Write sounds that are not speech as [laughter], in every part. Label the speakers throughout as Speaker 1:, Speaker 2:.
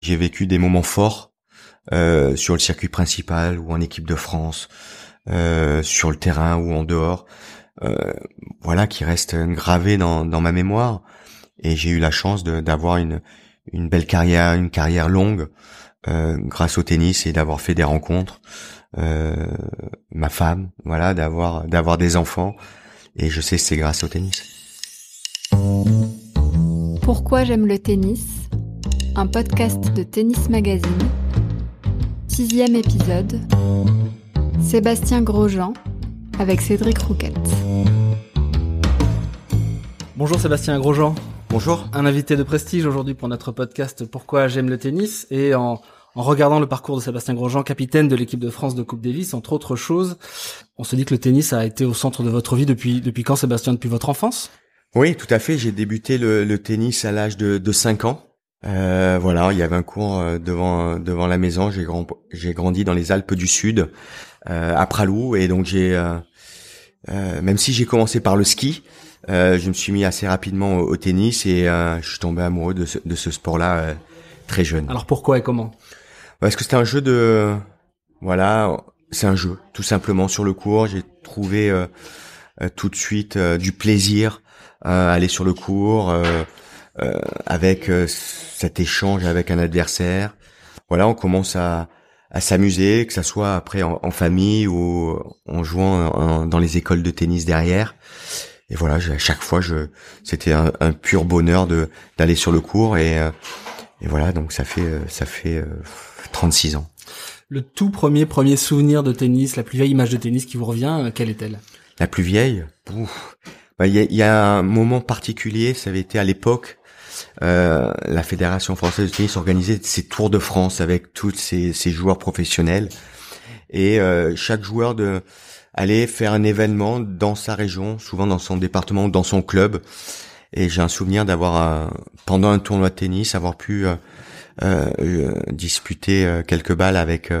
Speaker 1: J'ai vécu des moments forts euh, sur le circuit principal ou en équipe de France, euh, sur le terrain ou en dehors. Euh, voilà, qui restent gravés dans, dans ma mémoire. Et j'ai eu la chance d'avoir une, une belle carrière, une carrière longue euh, grâce au tennis et d'avoir fait des rencontres. Euh, ma femme, voilà, d'avoir d'avoir des enfants. Et je sais c'est grâce au tennis.
Speaker 2: Pourquoi j'aime le tennis? Un podcast de Tennis Magazine. Sixième épisode. Sébastien Grosjean avec Cédric Rouquette.
Speaker 3: Bonjour Sébastien Grosjean.
Speaker 1: Bonjour.
Speaker 3: Un invité de prestige aujourd'hui pour notre podcast Pourquoi j'aime le tennis et en, en regardant le parcours de Sébastien Grosjean, capitaine de l'équipe de France de Coupe Davis, entre autres choses, on se dit que le tennis a été au centre de votre vie depuis depuis quand Sébastien? Depuis votre enfance?
Speaker 1: Oui, tout à fait. J'ai débuté le, le, tennis à l'âge de, de 5 ans. Euh, voilà, il y avait un cours euh, devant devant la maison. J'ai grand, j'ai grandi dans les Alpes du Sud, euh, à Pralou, et donc j'ai euh, euh, même si j'ai commencé par le ski, euh, je me suis mis assez rapidement au, tennis et euh, je suis tombé amoureux de ce, de ce sport-là euh, très jeune.
Speaker 3: Alors pourquoi et comment?
Speaker 1: Parce que c'était un jeu de, voilà, c'est un jeu tout simplement sur le cours. J'ai trouvé tout de suite du plaisir à aller sur le cours avec cet échange avec un adversaire. Voilà, on commence à à s'amuser, que ça soit après en, en, famille ou en jouant dans les écoles de tennis derrière et voilà, à chaque fois, je, c'était un, un, pur bonheur de d'aller sur le cours et, euh, et voilà, donc ça fait ça fait 36 euh, ans.
Speaker 3: Le tout premier premier souvenir de tennis, la plus vieille image de tennis qui vous revient, euh, quelle est-elle?
Speaker 1: La plus vieille, bah, il y, a, y, a, un moment particulier, ça avait été à l'époque. Euh, la fédération française de tennis organisait ses tours de France avec tous ces, ces joueurs professionnels et euh, chaque joueur de aller faire un événement dans sa région, souvent dans son département ou dans son club. Et j'ai un souvenir d'avoir, pendant un tournoi de tennis, avoir pu euh, euh, disputer euh, quelques balles avec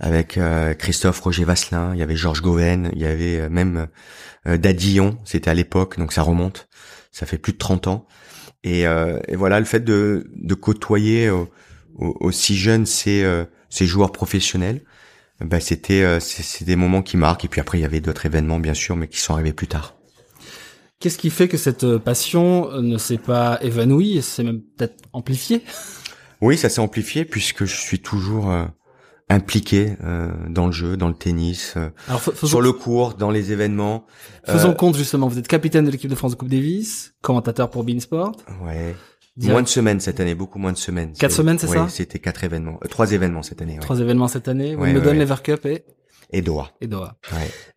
Speaker 1: avec Christophe Roger Vasselin. Il y avait Georges Goven, il y avait même Dadillon. C'était à l'époque, donc ça remonte. Ça fait plus de 30 ans. Et, et voilà, le fait de, de côtoyer aussi jeunes ces, ces joueurs professionnels, bah c'était euh, c'est des moments qui marquent et puis après il y avait d'autres événements bien sûr mais qui sont arrivés plus tard.
Speaker 3: Qu'est-ce qui fait que cette euh, passion euh, ne s'est pas évanouie et s'est même peut-être amplifiée?
Speaker 1: Oui, ça s'est amplifié puisque je suis toujours impliqué dans le jeu, dans le tennis, Alors, sur le cours, dans les événements.
Speaker 3: Faisons compte justement, vous êtes capitaine de l'équipe de France de Coupe Davis, commentateur pour Beansport.
Speaker 1: Ouais. Moins de semaines cette année, beaucoup moins de semaines.
Speaker 3: Quatre semaines, c'est ça
Speaker 1: C'était quatre événements, euh, trois événements cette année. Ouais.
Speaker 3: Trois événements cette année. Wimbledon, ouais, Lever Cup et
Speaker 1: et Doha.
Speaker 3: Et Doha.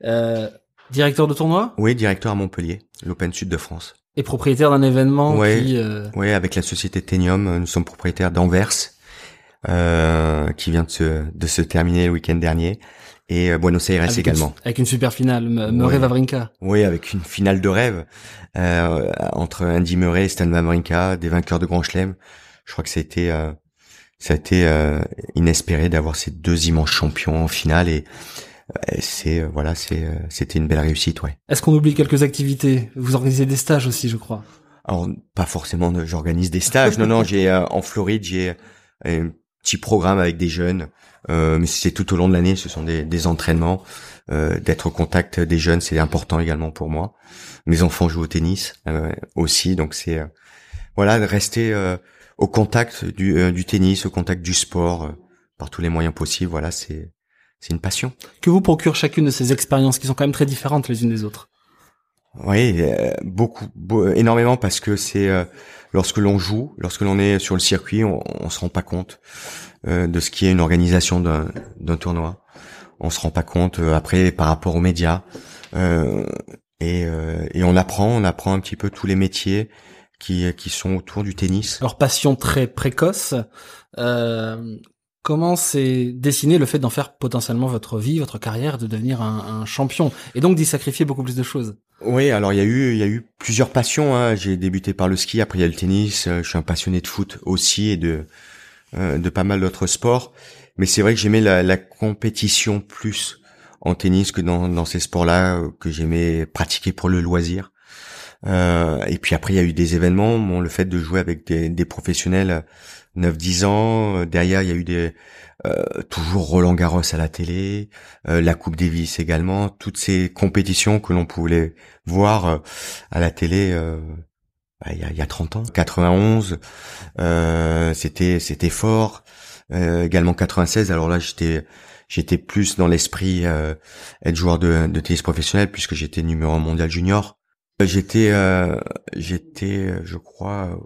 Speaker 3: Euh, directeur de tournoi
Speaker 1: Oui, directeur à Montpellier, l'Open Sud de France.
Speaker 3: Et propriétaire d'un événement qui. Euh...
Speaker 1: Oui, avec la société Tenium, nous sommes propriétaires d'Anvers, euh, qui vient de se de se terminer le week-end dernier et euh, Buenos Aires
Speaker 3: avec
Speaker 1: également.
Speaker 3: Une, avec une super finale, Murray Wawrinka.
Speaker 1: Oui, avec une finale de rêve euh, entre Andy Murray et Stan Wawrinka, des vainqueurs de Grand Chelem. Je crois que ça a été, euh, ça a été euh, inespéré d'avoir ces deux immenses champions en finale et euh, c'est euh, voilà, c'est c'était une belle réussite, ouais.
Speaker 3: Est-ce qu'on oublie quelques activités? Vous organisez des stages aussi, je crois.
Speaker 1: Alors pas forcément, j'organise des stages. non, non, j'ai en Floride, j'ai un petit programme avec des jeunes euh, mais c'est tout au long de l'année, ce sont des, des entraînements. Euh, d'être au contact des jeunes, c'est important également pour moi. Mes enfants jouent au tennis euh, aussi, donc c'est voilà rester au contact du, du, tennis, au contact du sport par tous les moyens possibles. Voilà, c'est c'est une passion.
Speaker 3: Que vous procure chacune de ces expériences qui sont quand même très différentes les unes des autres?
Speaker 1: Oui, beaucoup, énormément parce que c'est lorsque l'on joue, lorsque l'on est sur le circuit, on, on se rend pas compte euh, de ce qui est une organisation d'un tournoi. On se rend pas compte euh, après par rapport aux médias. Euh, et, et, on apprend, on apprend un petit peu tous les métiers qui, qui sont autour du tennis.
Speaker 3: Alors passion très précoce. Euh, comment s'est dessiné le fait d'en faire potentiellement votre vie, votre carrière, de devenir un, un champion et donc d'y sacrifier beaucoup plus de choses?
Speaker 1: Oui, alors il y a eu il y a eu plusieurs passions. Hein. J'ai débuté par le ski, après il y a le tennis. Je suis un passionné de foot aussi et de euh, de pas mal d'autres sports. Mais c'est vrai que j'aimais la, la, compétition plus en tennis que dans, dans ces sports-là euh, que j'aimais pratiquer pour le loisir. Et puis après, il y a eu des événements. Bon, le fait de jouer avec des, des professionnels 9-10 ans. Derrière, il y a eu des toujours Roland Garros à la télé, la Coupe Davis également, toutes ces compétitions que l'on pouvait voir à la télé bah, il, y a, il y a 30 ans. 91, c'était c'était fort. également 96. Alors là, j'étais j'étais plus dans l'esprit euh, être joueur de, de, tennis professionnel puisque j'étais numéro un mondial junior. J'étais, euh, j'étais, je crois,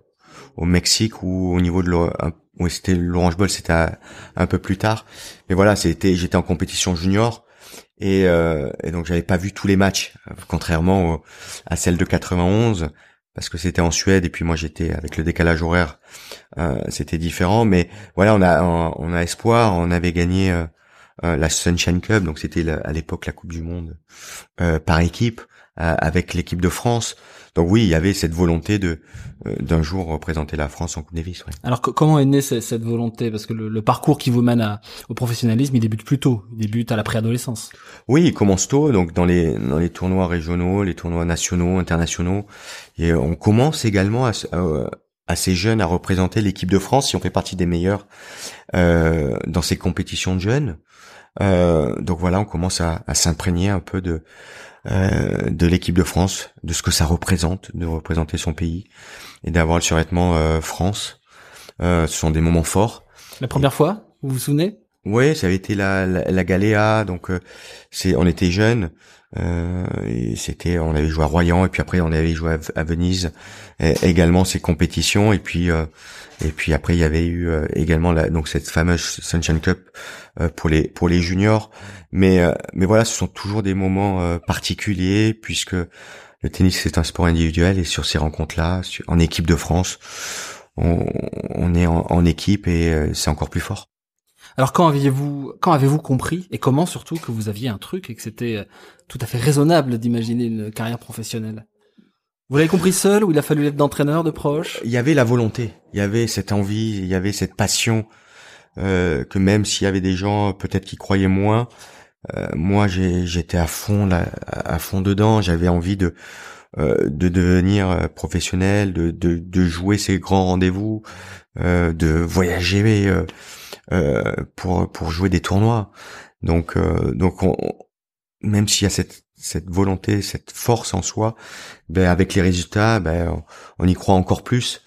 Speaker 1: au Mexique ou au niveau de l'Orange Bowl, c'était un peu plus tard. Mais voilà, c'était, j'étais en compétition junior et, euh, et donc j'avais pas vu tous les matchs, contrairement à celle de 91 parce que c'était en Suède et puis moi j'étais avec le décalage horaire, euh, c'était différent. Mais voilà, on a on, a espoir, on avait gagné euh, euh, la Sunshine Club, donc c'était à l'époque la Coupe du Monde euh, par équipe euh, avec l'équipe de France. Donc oui, il y avait cette volonté de d'un jour représenter la France en Coupe Davis. Ouais.
Speaker 3: Alors comment est née cette, volonté? Parce que le, parcours qui vous mène au professionnalisme, il débute plus tôt. Il débute à la préadolescence.
Speaker 1: Oui, il commence tôt, donc dans les dans les tournois régionaux, les tournois nationaux, internationaux, et on commence également à, assez jeune à représenter l'équipe de France si on fait partie des meilleurs euh, dans ces compétitions de jeunes. Euh, donc voilà, on commence à, à s'imprégner un peu de euh, de l'équipe de France, de ce que ça représente, de représenter son pays et d'avoir le survêtement euh, France. Euh, ce sont des moments forts.
Speaker 3: La première fois, vous vous souvenez?
Speaker 1: Oui, ça avait été la, la, la Galéa, donc euh, c'est on était jeunes. Euh, et c'était, on avait joué à Royan et puis après on avait joué à, Venise également ces compétitions et puis euh, et puis après il y avait eu euh, également la, donc cette fameuse Sunshine Cup pour les pour les juniors. Mais mais voilà, ce sont toujours des moments particuliers puisque le tennis c'est un sport individuel et sur ces rencontres-là, en équipe de France, on, on est en équipe et c'est encore plus fort.
Speaker 3: Alors quand aviez-vous quand avez-vous compris et comment surtout que vous aviez un truc et que c'était euh, tout à fait raisonnable d'imaginer une carrière professionnelle? Vous l'avez compris seul ou il a fallu l'aide d'entraîneur, de proche?
Speaker 1: Il y avait la volonté, il y avait cette envie, il y avait cette passion euh, que même s'il y avait des gens peut-être qui croyaient moins, euh, moi j'étais à fond là, à fond dedans, j'avais envie de euh, de devenir professionnel, de, de, de jouer ces grands rendez-vous, de voyager euh, pour pour jouer des tournois. Donc euh, donc on, même s'il y a cette cette volonté, cette force en soi, ben avec les résultats, ben on, y croit encore plus.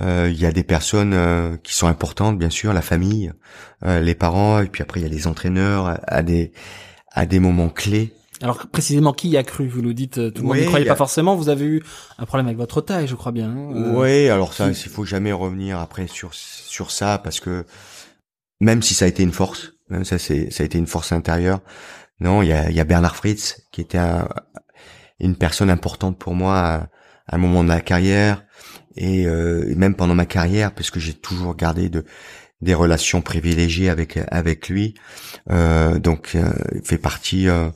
Speaker 1: Euh, il y a des personnes qui sont importantes, bien sûr, la famille, les parents, et puis après il y a les entraîneurs à des à des moments clés.
Speaker 3: Alors précisément, qui y a cru Vous nous dites, tout le monde ne croyait pas forcément. Vous avez eu un problème avec votre taille, je crois bien.
Speaker 1: Hein, oui, alors ça, il faut jamais revenir après sur sur ça parce que même si ça a été une force, même ça c'est ça a été une force intérieure. Non, il y a, y a Bernard Fritz qui était une personne importante pour moi à, un moment de ma carrière et euh, même pendant ma carrière puisque j'ai toujours gardé de des relations privilégiées avec avec lui. Euh, donc euh, il fait partie euh,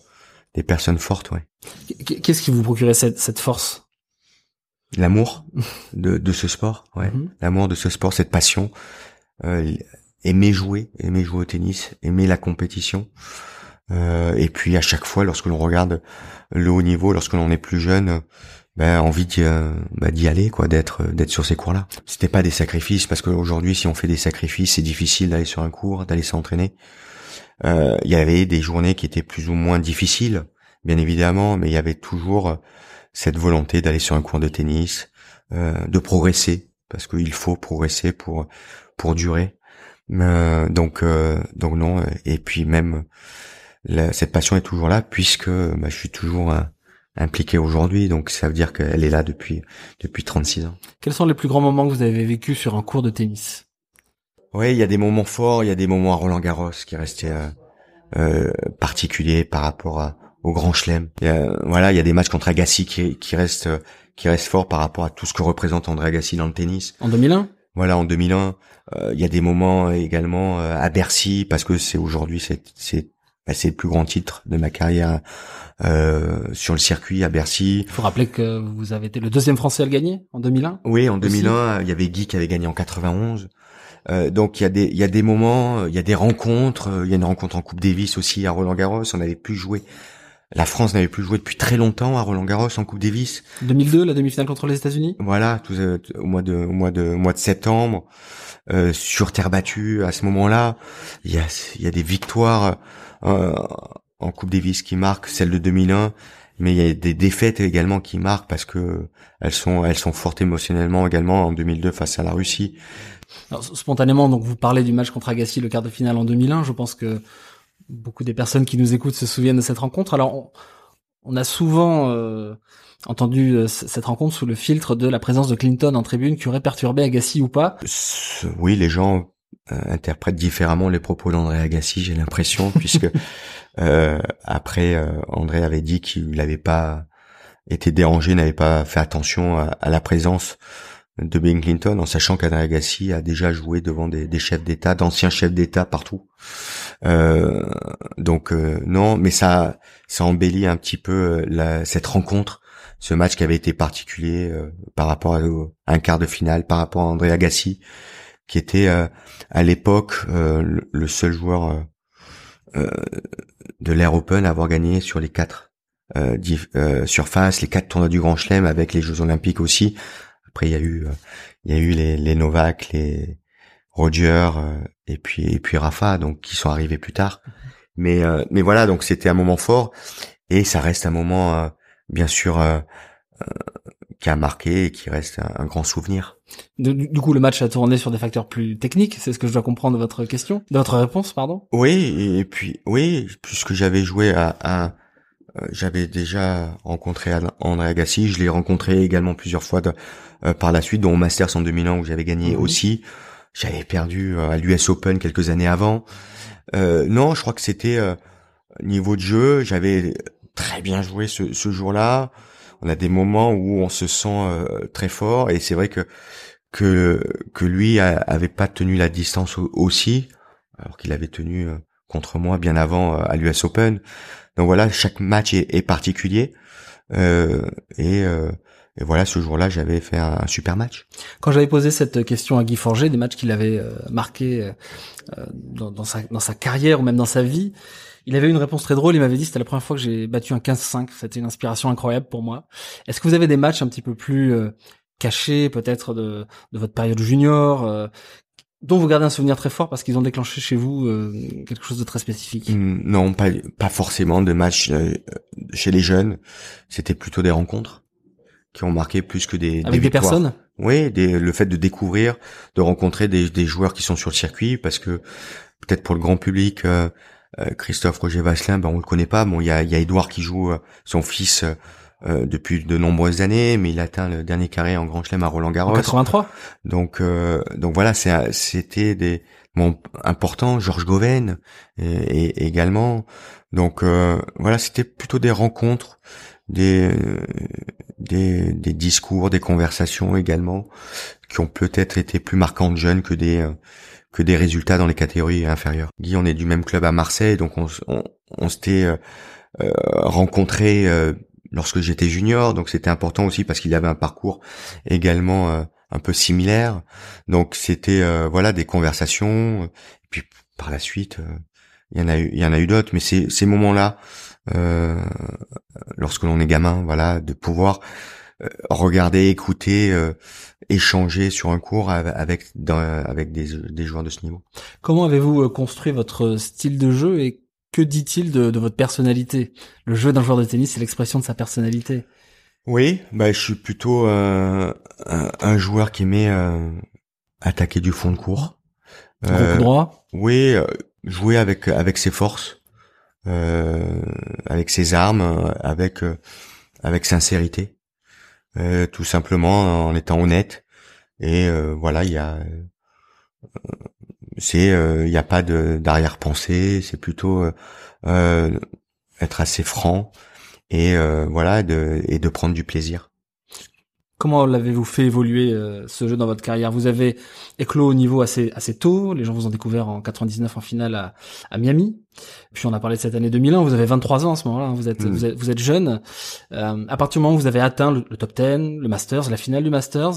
Speaker 1: des personnes fortes, ouais.
Speaker 3: Qu'est-ce qui vous procurait cette cette force?
Speaker 1: L'amour [laughs] de de ce sport, ouais. Mm-hmm. L'amour de ce sport, cette passion. Euh, aimer jouer, aimer jouer au tennis, aimer la compétition. Euh, et puis à chaque fois, lorsque l'on regarde le haut niveau, lorsque l'on est plus jeune, ben envie d'y, euh, ben, d'y aller, quoi, d'être d'être sur ces cours-là. C'était pas des sacrifices parce qu'aujourd'hui, si on fait des sacrifices, c'est difficile d'aller sur un cours, d'aller s'entraîner. Euh, il y avait des journées qui étaient plus ou moins difficiles, bien évidemment, mais il y avait toujours cette volonté d'aller sur un cours de tennis, de progresser parce qu'il faut progresser pour pour durer. Euh, donc euh, donc non et puis même cette passion est toujours là puisque bah, je suis toujours impliqué aujourd'hui donc ça veut dire qu'elle est là depuis depuis 36 ans.
Speaker 3: Quels sont les plus grands moments que vous avez vécu sur un cours de tennis?
Speaker 1: Oui, il y a des moments forts, il y a des moments à Roland Garros qui restaient euh, euh particuliers par rapport à, au Grand Chelem. voilà, il y a des matchs contre Agassi qui, qui restent qui restent forts par rapport à tout ce que représente André Agassi dans le tennis.
Speaker 3: En 2001
Speaker 1: voilà, en 2001, euh, il y a des moments également euh, à Bercy parce que c'est aujourd'hui c'est c'est bah, c'est le plus grand titre de ma carrière euh, sur le circuit à Bercy.
Speaker 3: Il faut rappeler que vous avez été le deuxième Français à le gagner en 2001.
Speaker 1: Oui, en 2001, il y avait Guy qui avait gagné en 91. Euh, donc il y a des il y a des moments, il y a des rencontres, il y a une rencontre en Coupe Davis aussi à Roland Garros, on avait pu jouer la France n'avait plus joué depuis très longtemps à Roland Garros en Coupe Davis.
Speaker 3: 2002, la demi-finale contre les États-Unis.
Speaker 1: Voilà, tout, au mois de au mois de au mois de septembre, euh, sur terre battue. À ce moment-là, il y a il y a des victoires euh, en Coupe Davis qui marquent, celle de 2001, mais il y a des défaites également qui marquent parce que elles sont elles sont fortes émotionnellement également en 2002 face à la Russie.
Speaker 3: Alors, spontanément, donc vous parlez du match contre Agassi, le quart de finale en 2001. Je pense que beaucoup des personnes qui nous écoutent se souviennent de cette rencontre. Alors, on, a souvent euh, entendu euh, cette rencontre sous le filtre de la présence de Clinton en tribune qui aurait perturbé Agassi ou pas?
Speaker 1: Oui, les gens euh, interprètent différemment les propos d'André Agassi, j'ai l'impression, [laughs] puisque après André avait dit qu'il n'avait pas été dérangé, n'avait pas fait attention à, la présence de Bill Clinton, en sachant qu'André Agassi a déjà joué devant des, chefs d'État, d'anciens chefs d'État partout. Euh, donc euh, non, mais ça, ça embellit un petit peu euh, cette rencontre, ce match qui avait été particulier par rapport à, un quart de finale, par rapport à André Agassi, qui était à l'époque le, seul joueur de l'Air Open à avoir gagné sur les quatre surfaces, les quatre tournois du Grand Chelem avec les Jeux Olympiques aussi. Après, il y a eu, il y a eu les, les Novak, les Roger et puis et puis Rafa, donc qui sont arrivés plus tard. Mais euh, mais voilà, donc c'était un moment fort et ça reste un moment euh, bien sûr euh, qui a marqué et qui reste un, grand souvenir.
Speaker 3: Du, coup, le match a tourné sur des facteurs plus techniques, c'est ce que je dois comprendre de votre question, de votre réponse, pardon?
Speaker 1: Oui, et puis oui, puisque j'avais joué à, à j'avais déjà rencontré André Agassi, je l'ai rencontré également plusieurs fois de, par la suite, dont au Masters en 2001 où j'avais gagné mhm. aussi. J'avais perdu euh, à l'US Open quelques années avant. Euh, non, je crois que c'était euh, niveau de jeu. J'avais très bien joué ce, ce jour-là. On a des moments où on se sent euh, très fort et c'est vrai que que que lui avait pas tenu la distance aussi, alors qu'il avait tenu contre moi bien avant à l'US Open. Donc voilà, chaque match est, particulier et et voilà, ce jour-là, j'avais fait un, super match.
Speaker 3: Quand j'avais posé cette question à Guy Forger, des matchs qu'il avait euh, marqués euh, dans, sa, carrière ou même dans sa vie, il avait une réponse très drôle. Il m'avait dit c'était la première fois que j'ai battu un 15-5. C'était une inspiration incroyable pour moi. Est-ce que vous avez des matchs un petit peu plus euh, cachés, peut-être de votre période junior, dont vous gardez un souvenir très fort parce qu'ils ont déclenché chez vous quelque chose de très spécifique
Speaker 1: mmh, Non, pas, pas forcément de matchs chez les jeunes. C'était plutôt des rencontres qui ont marqué plus que des
Speaker 3: avec des, personnes.
Speaker 1: Oui, des, le fait de découvrir, de rencontrer des, des, joueurs qui sont sur le circuit, parce que peut-être pour le grand public, euh, euh, Christophe Roger Vasselin, ben on le connaît pas. Bon, il y a, y a Edouard qui joue euh, son fils depuis de nombreuses années, mais il atteint le dernier carré en Grand Chelem à Roland Garros. En
Speaker 3: 83.
Speaker 1: Donc, donc voilà, c'était des bon importants. Georges Goven et, également. Donc voilà, c'était plutôt des rencontres des, des, des, discours, des conversations également, qui ont peut-être été plus marquantes jeunes que des que des résultats dans les catégories inférieures. Guy, on est du même club à Marseille, donc on, on, on s'était euh, euh rencontré euh, lorsque j'étais junior, donc c'était important aussi parce qu'il avait un parcours également euh, un peu similaire. Donc c'était voilà des conversations. Et puis par la suite, il y en a eu, il y en a eu d'autres, mais ces, ces moments-là euh, lorsque l'on est gamin, voilà, de pouvoir euh, regarder, écouter, euh, échanger sur un cours avec avec des, des joueurs de ce niveau.
Speaker 3: Comment avez-vous construit votre style de jeu et que dit-il de, de, votre personnalité? Le jeu d'un joueur de tennis, c'est l'expression de sa personnalité.
Speaker 1: Oui, bah je suis plutôt un, un, joueur qui aimait attaquer du fond de cours.
Speaker 3: Euh, droit.
Speaker 1: Oui, jouer avec avec ses forces. Euh, avec ses armes, avec euh, avec sincérité, euh, tout simplement en étant honnête. Et voilà, il y a c'est il n'y a pas d'arrière-pensée, c'est plutôt être assez franc et voilà de, et de prendre du plaisir.
Speaker 3: Comment l'avez-vous fait évoluer euh, ce jeu dans votre carrière? Vous avez éclos au niveau assez assez tôt. Les gens vous ont découvert en 99 en finale à, à Miami. Puis on a parlé de cette année 2001. Vous avez 23 ans à ce moment-là. Hein. Vous, êtes, mm. vous, êtes, vous êtes jeune. Euh, à partir du moment où vous avez atteint le, top 10, le Masters, la finale du Masters,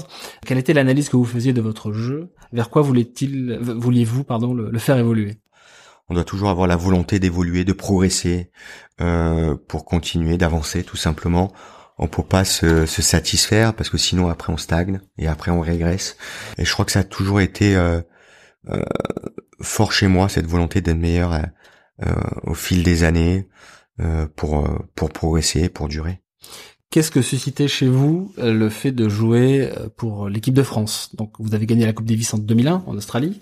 Speaker 3: quelle était l'analyse que vous faisiez de votre jeu? Vers quoi voulait-il vouliez-vous pardon le, le faire évoluer?
Speaker 1: On doit toujours avoir la volonté d'évoluer, de progresser, euh, pour continuer, d'avancer tout simplement. On peut pas se, se, satisfaire parce que sinon après on stagne et après on régresse. Et je crois que ça a toujours été euh, euh, fort chez moi cette volonté d'être meilleur euh, au fil des années pour pour progresser, pour durer.
Speaker 3: Qu'est-ce que suscitait chez vous euh, le fait de jouer euh, pour l'équipe de France? Donc vous avez gagné la Coupe Davis en 2001 en Australie,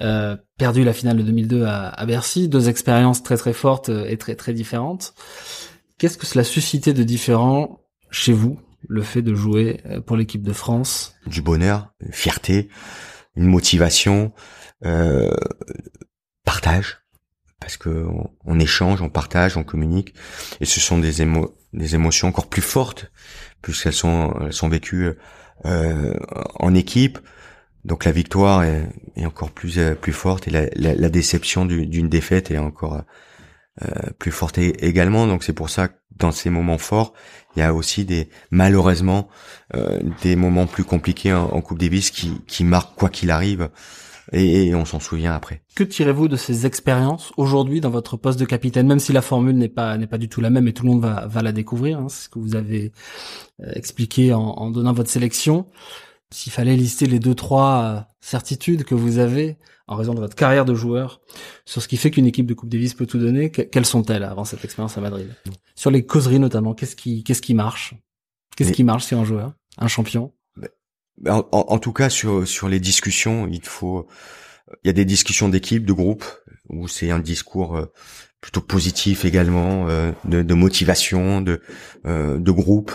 Speaker 3: euh, perdu la finale de 2002 à, à, Bercy, deux expériences très très fortes euh, et très très différentes. Qu'est-ce que cela suscitait de différent chez vous, le fait de jouer pour l'équipe de France
Speaker 1: Du bonheur, une fierté, une motivation, euh, partage, parce que on, échange, on partage, on communique, et ce sont des émo des émotions encore plus fortes puisqu'elles sont elles sont vécues euh, en équipe. Donc la victoire est, encore plus euh, plus forte et la, déception d'une défaite est encore euh, plus forte également. Donc c'est pour ça que dans ces moments forts, il y a aussi des malheureusement euh, des moments plus compliqués en, en Coupe Davis qui qui marquent quoi qu'il arrive et, on s'en souvient après.
Speaker 3: Que tirez-vous de ces expériences aujourd'hui dans votre poste de capitaine, même si la formule n'est pas n'est pas du tout la même et tout le monde va va la découvrir, hein, c'est ce que vous avez euh, expliqué en, en, donnant votre sélection. S'il fallait lister les deux trois euh, certitudes que vous avez en raison de votre carrière de joueur sur ce qui fait qu'une équipe de Coupe Davis peut tout donner, quelles sont-elles avant cette expérience à Madrid? Sur les causeries notamment, qu'est-ce qui qu'est-ce qui marche? Qu'est-ce qui marche sur un joueur, un champion?
Speaker 1: En, en, tout cas, sur sur les discussions, il faut, il y a des discussions d'équipe, de groupe, où c'est un discours euh, plutôt positif également, euh, de, de, motivation, de euh, de groupe.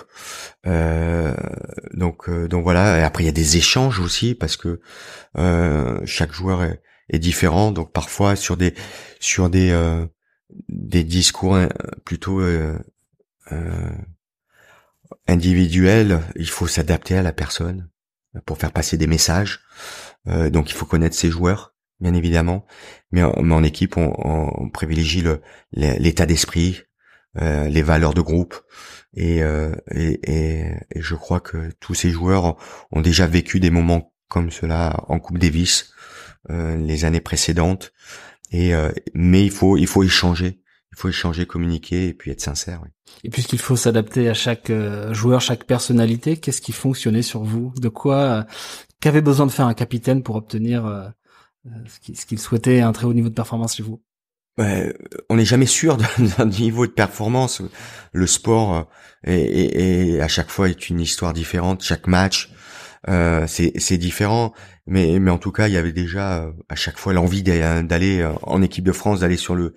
Speaker 1: donc donc voilà. Et après, il y a des échanges aussi parce que chaque joueur est, est, différent. Donc parfois sur des sur des des discours plutôt individuels, il faut s'adapter à la personne pour faire passer des messages. Euh, donc il faut connaître ses joueurs, bien évidemment. Mais en, équipe, on, on privilégie l'état d'esprit, euh, les valeurs de groupe. Euh, et, et, et, je crois que tous ces joueurs ont déjà vécu des moments comme cela en Coupe Davis euh, les années précédentes. Et euh, mais il faut il faut échanger il faut échanger, communiquer et puis être sincère. Oui.
Speaker 3: Et puisqu'il faut s'adapter à chaque euh, joueur, chaque personnalité, qu'est-ce qui fonctionnait sur vous? De quoi euh, qu'avait besoin de faire un capitaine pour obtenir ce qu'il souhaitait un très haut niveau de performance chez vous
Speaker 1: On n'est jamais sûr [laughs] d'un niveau de performance. Le sport est, à chaque fois est une histoire différente. Chaque match, c'est différent. Mais, mais en tout cas, il y avait déjà à chaque fois l'envie d'aller en équipe de France, d'aller sur le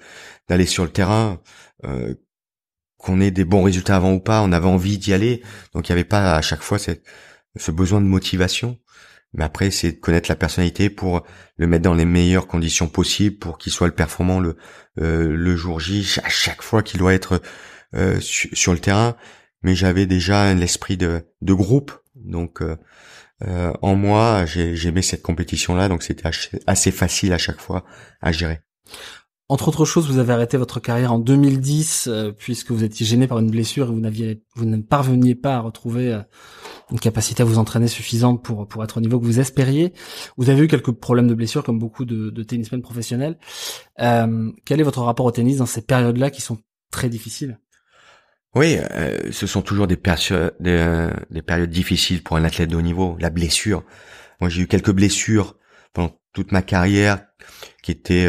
Speaker 1: d'aller sur le terrain, euh, qu'on ait des bons résultats avant ou pas, on avait envie d'y aller. Donc il n'y avait pas à chaque fois cette, ce besoin de motivation. Mais après, c'est de connaître la personnalité pour le mettre dans les meilleures conditions possibles pour qu'il soit le performant le euh, le jour J à chaque fois qu'il doit être euh, sur le terrain. Mais j'avais déjà l'esprit de, de groupe, donc euh, euh en moi, j'aimais cette compétition-là, donc c'était assez facile à chaque fois à gérer.
Speaker 3: Entre autres choses, vous avez arrêté votre carrière en 2010 euh, puisque vous étiez gêné par une blessure et vous n'aviez, vous ne parveniez pas à retrouver euh, une capacité à vous entraîner suffisante pour pour être au niveau que vous espériez. Vous avez eu quelques problèmes de blessure comme beaucoup de, de tennismen professionnels. Euh, quel est votre rapport au tennis dans ces périodes-là qui sont très difficiles?
Speaker 1: Oui, euh, ce sont toujours des, des, des périodes difficiles pour un athlète de haut niveau. La blessure. Moi, j'ai eu quelques blessures pendant toute ma carrière qui étaient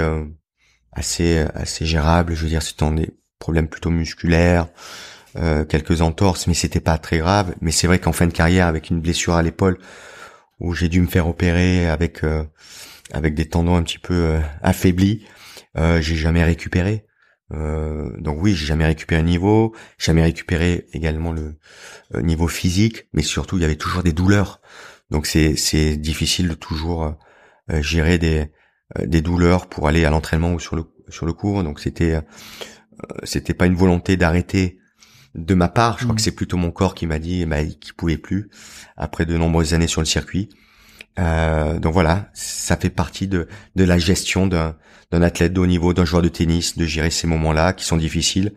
Speaker 1: assez assez gérable. Je veux dire, c'était des problèmes plutôt musculaires, euh, quelques entorses, mais c'était pas très grave. Mais c'est vrai qu'en fin de carrière, avec une blessure à l'épaule, où j'ai dû me faire opérer avec euh, avec des tendons un petit peu euh, affaiblis, euh, j'ai jamais récupéré. Euh, donc oui, j'ai jamais récupéré le niveau, jamais récupéré également le niveau physique, mais surtout il y avait toujours des douleurs. Donc c'est c'est difficile de toujours gérer des des douleurs pour aller à l'entraînement ou sur le sur le cours. Donc c'était c'était pas une volonté d'arrêter de ma part. Je crois que mmh. c'est plutôt mon corps qui m'a dit bah, qu'il pouvait plus après de nombreuses années sur le circuit. Euh, donc voilà, ça fait partie de de la gestion d'un d'un athlète de haut niveau, d'un joueur de tennis, de gérer ces moments-là qui sont difficiles.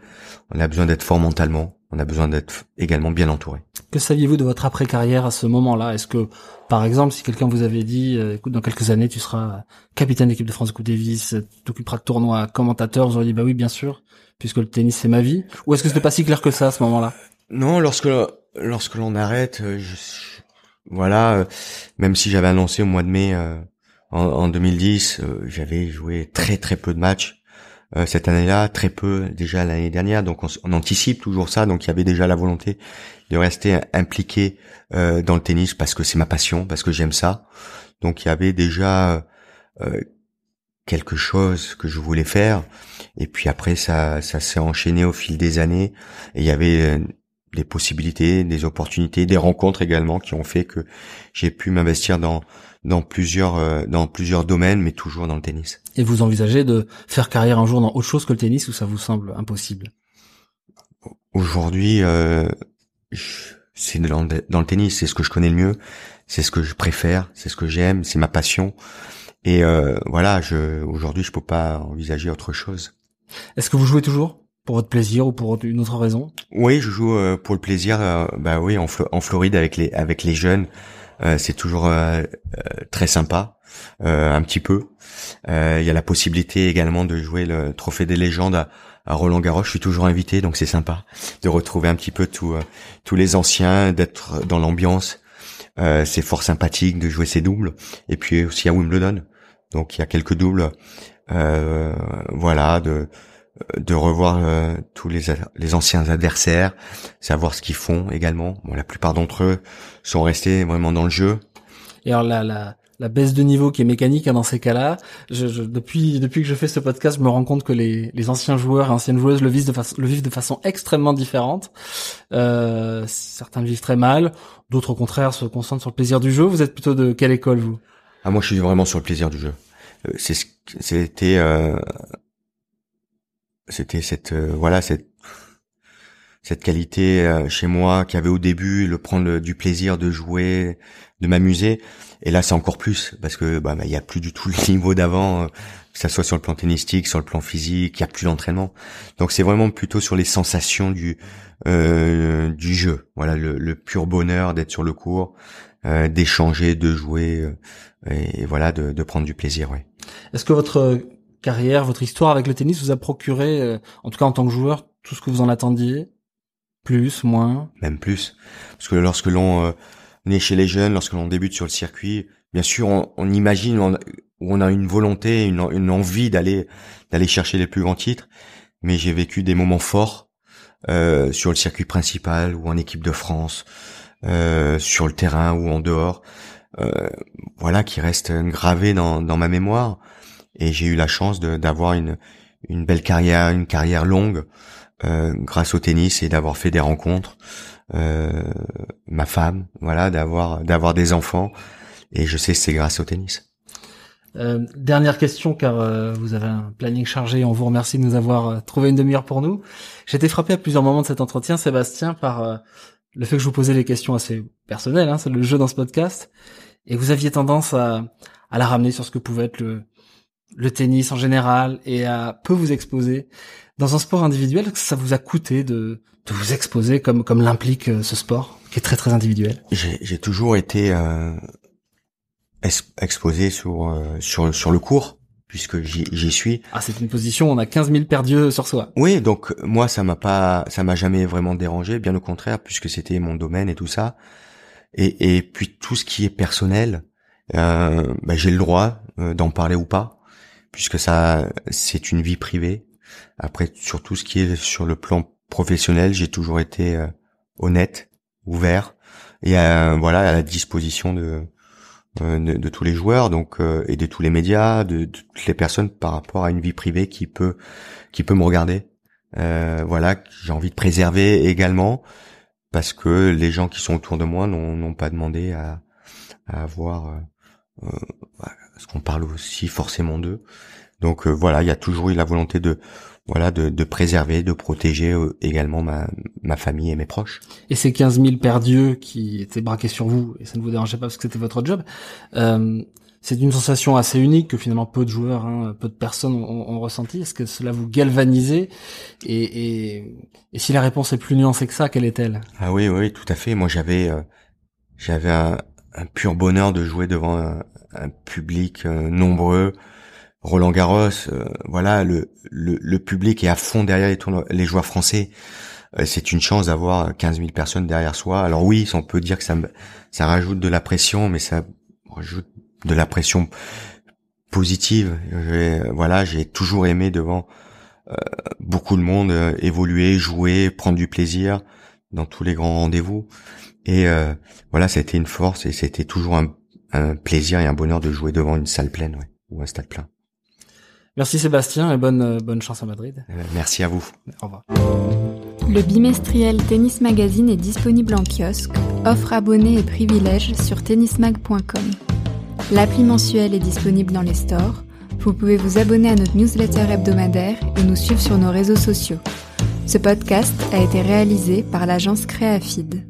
Speaker 1: On a besoin d'être fort mentalement on a besoin d'être également bien entouré.
Speaker 3: Que saviez-vous de votre après-carrière à ce moment-là? Est-ce que, par exemple, si quelqu'un vous avait dit, euh, écoute, dans quelques années, tu seras capitaine d'équipe de France de Coupe Davis, t'occuperas de tournoi, commentateur, vous auriez dit, bah oui, bien sûr, puisque le tennis c'est ma vie. Ou est-ce que c'était pas si clair que ça à ce moment-là?
Speaker 1: Non, lorsque lorsque l'on arrête, euh, je, voilà, euh, même si j'avais annoncé au mois de mai en, en, 2010, j'avais joué très très peu de matchs. Euh, cette année-là, très peu déjà l'année dernière, donc on, anticipe toujours ça, donc il y avait déjà la volonté de rester impliqué euh, dans le tennis parce que c'est ma passion, parce que j'aime ça. Donc il y avait déjà euh, quelque chose que je voulais faire, et puis après ça, ça s'est enchaîné au fil des années, et il y avait des possibilités, des opportunités, des rencontres également qui ont fait que j'ai pu m'investir dans dans plusieurs euh, dans plusieurs domaines, mais toujours dans le tennis.
Speaker 3: Et vous envisagez de faire carrière un jour dans autre chose que le tennis ou ça vous semble impossible?
Speaker 1: Aujourd'hui, euh, c'est dans, dans, le tennis, c'est ce que je connais le mieux, c'est ce que je préfère, c'est ce que j'aime, c'est ma passion. Et euh, voilà, je aujourd'hui, je peux pas envisager autre chose.
Speaker 3: Est-ce que vous jouez toujours pour votre plaisir ou pour une autre raison?
Speaker 1: Oui, je joue euh, pour le plaisir. Euh, bah oui, en, en Floride avec les avec les jeunes. Euh, c'est toujours très sympa, un petit peu. Il y a la possibilité également de jouer le Trophée des légendes à, Roland Garros. Je suis toujours invité, donc c'est sympa de retrouver un petit peu tous tous les anciens, d'être dans l'ambiance. C'est fort sympathique de jouer ces doubles. Et puis aussi à Wimbledon, donc il y a quelques doubles. voilà, de de revoir euh, tous les, les anciens adversaires, savoir ce qu'ils font également. Bon, la plupart d'entre eux sont restés vraiment dans le jeu.
Speaker 3: Et alors la, la, la baisse de niveau qui est mécanique hein, dans ces cas-là, je, je, depuis depuis que je fais ce podcast, je me rends compte que les, les anciens joueurs et anciennes joueuses le vivent de façon le vivent de façon extrêmement différente. Euh, certains le vivent très mal, d'autres au contraire se concentrent sur le plaisir du jeu. Vous êtes plutôt de quelle école vous?
Speaker 1: Ah moi je suis vraiment sur le plaisir du jeu. Euh, c'est c'était euh, c'était cette euh, voilà cette cette qualité euh, chez moi qui avait au début le prendre du plaisir de jouer, de m'amuser. Et là, c'est encore plus parce que bah, bah, il y a plus du tout [laughs] le niveau d'avant, euh, que ça soit sur le plan tennistique, sur le plan physique, il y a plus d'entraînement. Donc c'est vraiment plutôt sur les sensations du euh, du jeu. Voilà, le, le pur bonheur d'être sur le court, euh, d'échanger, de jouer, et, voilà, de, de prendre du plaisir. Ouais.
Speaker 3: Est-ce que votre carrière, votre histoire avec le tennis vous a procuré, euh, en tout cas en tant que joueur, tout ce que vous en attendiez? Plus, moins
Speaker 1: Même plus. Parce que lorsque l'on euh, est chez les jeunes, lorsque l'on débute sur le circuit, bien sûr, on, imagine, on, on a une volonté, une, une envie d'aller d'aller chercher les plus grands titres. Mais j'ai vécu des moments forts euh, sur le circuit principal ou en équipe de France, euh, sur le terrain ou en dehors. Euh, voilà, qui restent gravés dans, dans ma mémoire et j'ai eu la chance d'avoir une, une belle carrière, une carrière longue euh, grâce au tennis et d'avoir fait des rencontres. Euh, ma femme, voilà, d'avoir d'avoir des enfants et je sais c'est grâce au tennis.
Speaker 3: Euh, dernière question car euh, vous avez un planning chargé. On vous remercie de nous avoir euh, trouvé une demi-heure pour nous. J'ai été frappé à plusieurs moments de cet entretien, Sébastien, par euh, le fait que je vous posais des questions assez personnelles. Hein, c'est le jeu dans ce podcast, et vous aviez tendance à, à la ramener sur ce que pouvait être le, le tennis en général et à peu vous exposer dans un sport individuel ça vous a coûté de, de vous exposer comme comme l'implique euh, ce sport qui est très très individuel?
Speaker 1: J'ai toujours été euh, exposé sur euh, sur sur le cours puisque j'y suis.
Speaker 3: Ah c'est une position on a 15 000 perdus sur soi.
Speaker 1: Oui donc moi ça m'a pas ça m'a jamais vraiment dérangé bien au contraire puisque c'était mon domaine et tout ça et et puis tout ce qui est personnel euh, bah, j'ai le droit d'en parler ou pas puisque ça c'est une vie privée. Après sur tout ce qui est sur le plan professionnel, j'ai toujours été euh, honnête, ouvert et euh, voilà à la disposition de euh, de, tous les joueurs donc et de tous les médias, de, toutes les personnes par rapport à une vie privée qui peut qui peut me regarder. voilà, j'ai envie de préserver également parce que les gens qui sont autour de moi n'ont pas demandé à, à avoir ce qu'on parle aussi forcément d'eux. Donc voilà, il y a toujours eu la volonté de voilà de, de préserver, de protéger également ma, ma famille et mes proches.
Speaker 3: Et ces 15 000 perdus qui étaient braqués sur vous, et ça ne vous dérangeait pas parce que c'était votre job, euh, c'est une sensation assez unique que finalement peu de joueurs, hein, peu de personnes ont, ont ressenti. Est-ce que cela vous galvanisait et, et, et, si la réponse est plus nuancée que ça, quelle est-elle?
Speaker 1: Ah oui, oui, tout à fait. Moi, j'avais euh, j'avais un, un, pur bonheur de jouer devant un, un public euh, nombreux. Roland Garros, euh, voilà, le, le, le, public est à fond derrière les, les joueurs français. c'est une chance d'avoir 15 000 personnes derrière soi. Alors oui, on peut dire que ça, ça rajoute de la pression, mais ça rajoute de la pression positive. Voilà, j'ai toujours aimé devant euh, beaucoup de monde euh, évoluer, jouer, prendre du plaisir dans tous les grands rendez-vous. Et euh, voilà, c'était une force et c'était toujours un, plaisir et un bonheur de jouer devant une salle pleine ouais, ou un stade plein.
Speaker 3: Merci Sébastien et bonne bonne chance à Madrid.
Speaker 1: merci à vous.
Speaker 3: Au revoir.
Speaker 2: Le bimestriel Tennis Magazine est disponible en kiosque, offre abonnés et privilèges sur tennismag.com. L'appli mensuelle est disponible dans les stores. Vous pouvez vous abonner à notre newsletter hebdomadaire et nous suivre sur nos réseaux sociaux. Ce podcast a été réalisé par l'agence Créafid.